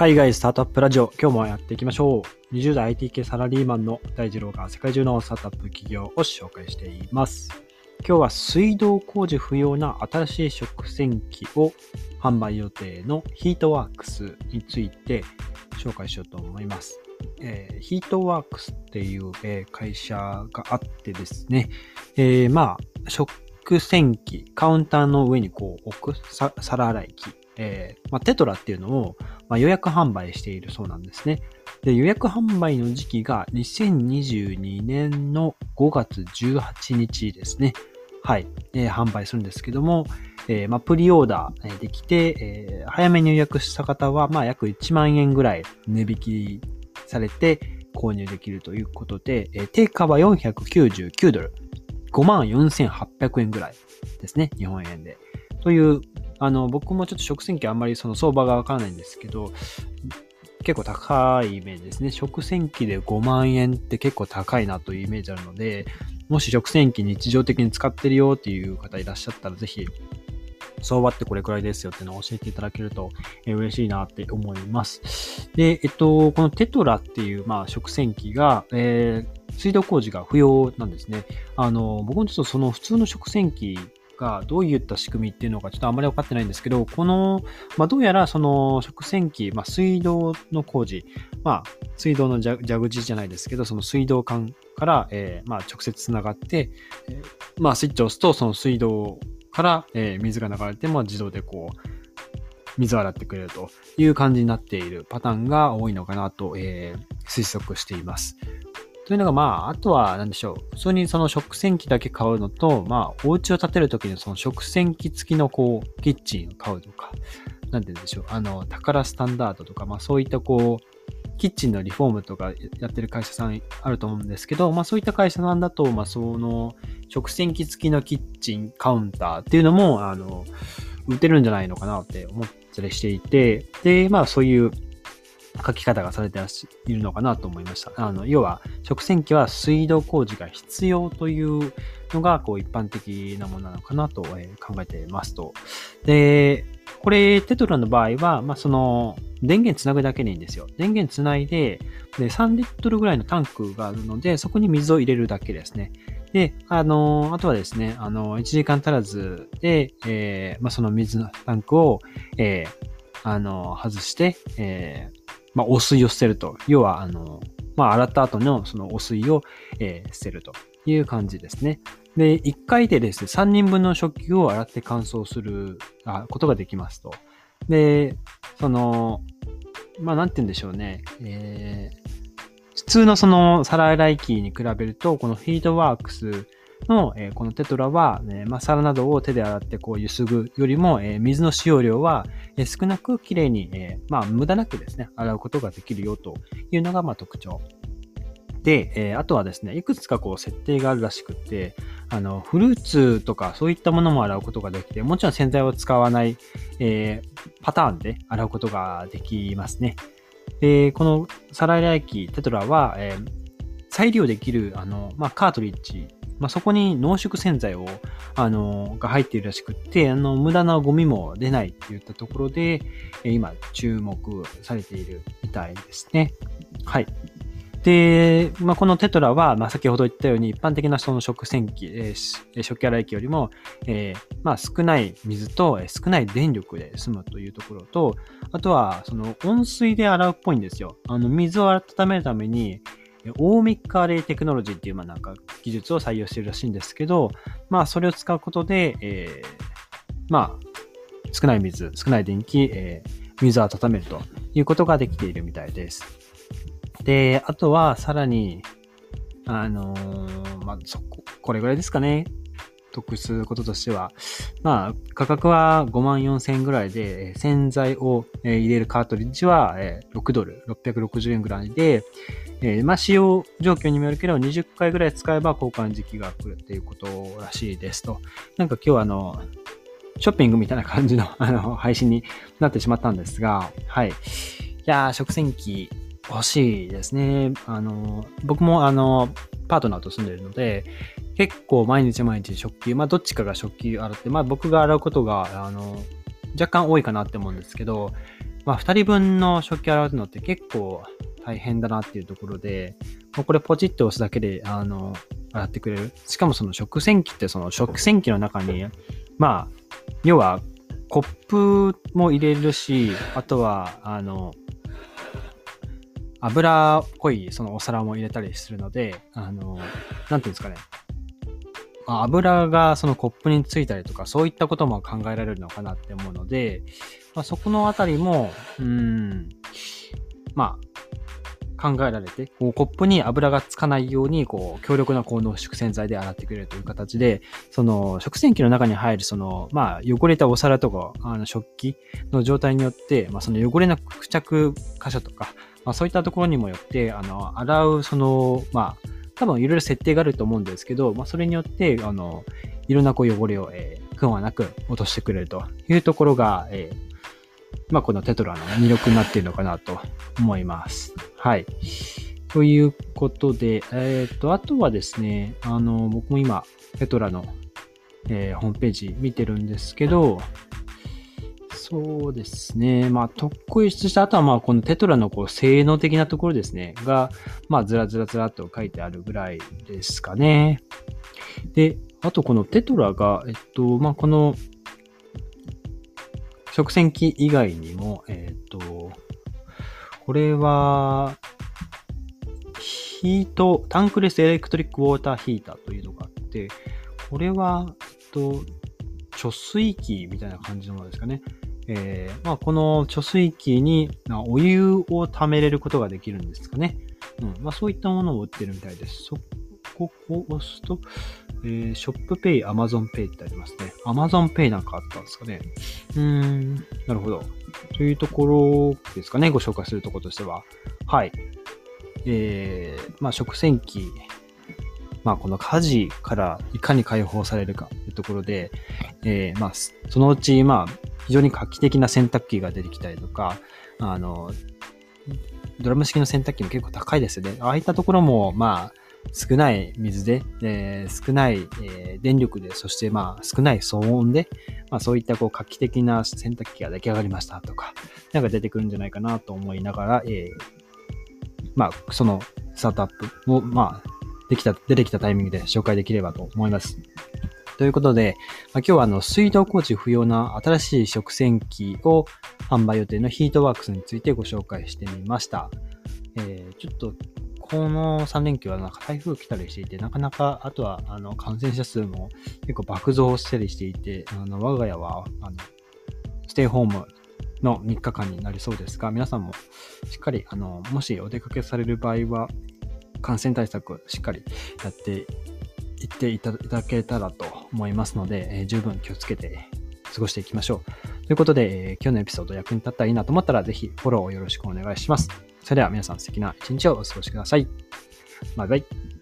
海外スタートアップラジオ、今日もやっていきましょう。20代 IT 系サラリーマンの大二郎が世界中のスタートアップ企業を紹介しています。今日は水道工事不要な新しい食洗機を販売予定のヒートワークスについて紹介しようと思います。えー、ヒートワークスっていう、えー、会社があってですね、えー、まあ、食洗機、カウンターの上にこう置く皿洗い機、えーまあ、テトラっていうのを、まあ、予約販売しているそうなんですね。で予約販売の時期が2022年の5月18日ですね。はい、えー、販売するんですけども、えーまあ、プリオーダーできて、えー、早めに予約した方は、まあ、約1万円ぐらい値引きされて購入できるということで、えー、定価は499ドル。54,800円ぐらいですね。日本円で。という、あの、僕もちょっと食洗機あんまりその相場がわからないんですけど、結構高いイメージですね。食洗機で5万円って結構高いなというイメージあるので、もし食洗機日常的に使ってるよっていう方いらっしゃったら、ぜひ、相場ってこれくらいですよっていうのを教えていただけると、嬉しいなって思います。で、えっと、このテトラっていう、まあ、食洗機が、えー、水道工事が不要なんですね。あの、僕もちょっとその普通の食洗機がどういった仕組みっていうのかちょっとあんまり分かってないんですけど、この、まあ、どうやらその食洗機、まあ、水道の工事、まあ、水道の蛇口じゃないですけど、その水道管から、えー、まあ、直接つながって、えー、まあ、スイッチを押すと、その水道から、えー、水が流れて、まあ、自動でこう、水を洗ってくれるという感じになっているパターンが多いのかなと、えー、推測しています。というのが、まあ、あとは、何でしょう。普通にその食洗機だけ買うのと、まあ、お家を建てるときにその食洗機付きのこう、キッチンを買うとか、なんて言うんでしょう。あの、宝スタンダードとか、まあ、そういったこう、キッチンのリフォームとかやってる会社さんあると思うんですけど、まあそういった会社さんだと、まあその食洗機付きのキッチンカウンターっていうのも、あの、売ってるんじゃないのかなって思ったりしていて、で、まあそういう書き方がされているのかなと思いました。あの、要は、食洗機は水道工事が必要というのが、こう、一般的なものなのかなと、考えていますと。で、これ、テトラの場合は、まあ、その、電源つなぐだけでいいんですよ。電源つないで、で、3リットルぐらいのタンクがあるので、そこに水を入れるだけですね。で、あの、あとはですね、あの、1時間足らずで、えー、まあ、その水のタンクを、えー、あの、外して、えー、まあ、汚水を捨てると。要は、あの、まあ、洗った後のその汚水を、えー、捨てるという感じですね。で、1回でですね、3人分の食器を洗って乾燥するあことができますと。で、その、まあ、なんて言うんでしょうね。えー、普通のその皿洗い機に比べると、このフィードワークスの、えー、このテトラは、えまあ、皿などを手で洗ってこうゆすぐよりも、えー、水の使用量は、え少なくきれいに、えまあ、無駄なくですね、洗うことができるよというのが、まあ、特徴。で、えあとはですね、いくつかこう設定があるらしくって、あの、フルーツとかそういったものも洗うことができて、もちろん洗剤を使わない、えパターンで洗うことができますね。で、この皿洗い機テトラは、え再利用できる、あの、まあ、カートリッジまあ、そこに濃縮洗剤を、あの、が入っているらしくって、あの、無駄なゴミも出ないっていったところで、え今、注目されているみたいですね。はい。で、まあ、このテトラは、まあ、先ほど言ったように、一般的なその食洗機、えー、食器洗い機よりも、えー、まあ、少ない水と、え、少ない電力で済むというところと、あとは、その温水で洗うっぽいんですよ。あの、水を温めるために、オーミックアレイテクノロジーっていう、まあなんか技術を採用しているらしいんですけど、まあそれを使うことで、えー、まあ少ない水、少ない電気、えー、水を温めるということができているみたいです。で、あとはさらに、あのー、まあそこ、これぐらいですかね。得することとしては、まあ、価格は5万4千円ぐらいで、洗剤を入れるカートリッジは6ドル、660円ぐらいで、えー、まあ、使用状況にもよるけど、20回ぐらい使えば交換時期が来るっていうことらしいですと。なんか今日はあの、ショッピングみたいな感じのあの配信になってしまったんですが、はい。いやー、食洗機欲しいですね。あの、僕もあの、パートナーと住んでるので、結構毎日毎日食器、まあどっちかが食器洗って、まあ僕が洗うことが、あの、若干多いかなって思うんですけど、まあ、2人分の食器洗うのって結構大変だなっていうところで、もうこれポチッと押すだけで、あの、洗ってくれる。しかもその食洗機ってその食洗機の中に、まあ、要はコップも入れるし、あとは、あの、油っぽいそのお皿も入れたりするので、あの、なんていうんですかね。まあ、油がそのコップについたりとか、そういったことも考えられるのかなって思うので、まあ、そこのあたりも、うん、まあ、考えられて、こうコップに油がつかないように、こう、強力な高濃縮洗剤で洗ってくれるという形で、その、食洗機の中に入る、その、まあ、汚れたお皿とか、あの、食器の状態によって、まあ、その汚れな付着箇所とか、まあ、そういったところにもよって、あの、洗う、その、まあ、多分いろいろ設定があると思うんですけど、まあ、それによって、あの、いろんなこう汚れを、えー、不安なく落としてくれるというところが、えー、まあ、このテトラの魅力になっているのかなと思います。はい。ということで、えっ、ー、と、あとはですね、あの、僕も今、テトラの、えー、ホームページ見てるんですけど、そうですね。まあ、特攻輸出した後は、まあ、このテトラのこう性能的なところですね、が、まあ、ずらずらずらっと書いてあるぐらいですかね。で、あとこのテトラが、えっと、まあ、この食洗機以外にも、えっ、と、これは、ヒート、タンクレスエレクトリックウォーターヒーターというのがあって、これは、えっと、貯水器みたいな感じのものですかね。えー、まあ、この貯水器にお湯を溜めれることができるんですかね。うん。まあ、そういったものを売ってるみたいです。そこを押すと、えー、ショップペイ、アマゾンペイってありますね。アマゾンペイなんかあったんですかね。うーん、なるほど。というところですかね、ご紹介するところとしては。はい。えー、まあ、食洗機、まあ、この家事からいかに解放されるかというところで、えー、まあ、そのうち、まあ、非常に画期的な洗濯機が出てきたりとか、あの、ドラム式の洗濯機も結構高いですよね。ああいったところも、まあ、少ない水で、えー、少ない、えー、電力で、そしてまあ少ない騒音で、まあそういったこう画期的な洗濯機が出来上がりましたとか、なんか出てくるんじゃないかなと思いながら、えー、まあそのスタートアップを、まあできた、出てきたタイミングで紹介できればと思います。ということで、まあ、今日はあの水道工事不要な新しい食洗機を販売予定のヒートワークスについてご紹介してみました。えー、ちょっとこの3連休はなんか台風来たりしていて、なかなか、あとはあの感染者数も結構爆増したりしていて、あの我が家はあのステイホームの3日間になりそうですが、皆さんもしっかり、あの、もしお出かけされる場合は、感染対策しっかりやっていっていただけたらと思いますので、えー、十分気をつけて過ごしていきましょう。ということで、えー、今日のエピソード役に立ったらいいなと思ったら、ぜひフォローをよろしくお願いします。それでは皆さん素敵な一日をお過ごしください。バイバイ。